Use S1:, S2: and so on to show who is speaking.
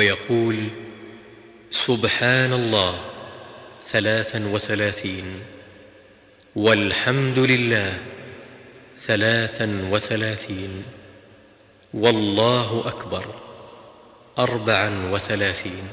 S1: ويقول سبحان الله ثلاثا وثلاثين والحمد لله ثلاثا وثلاثين والله أكبر اربعا وثلاثين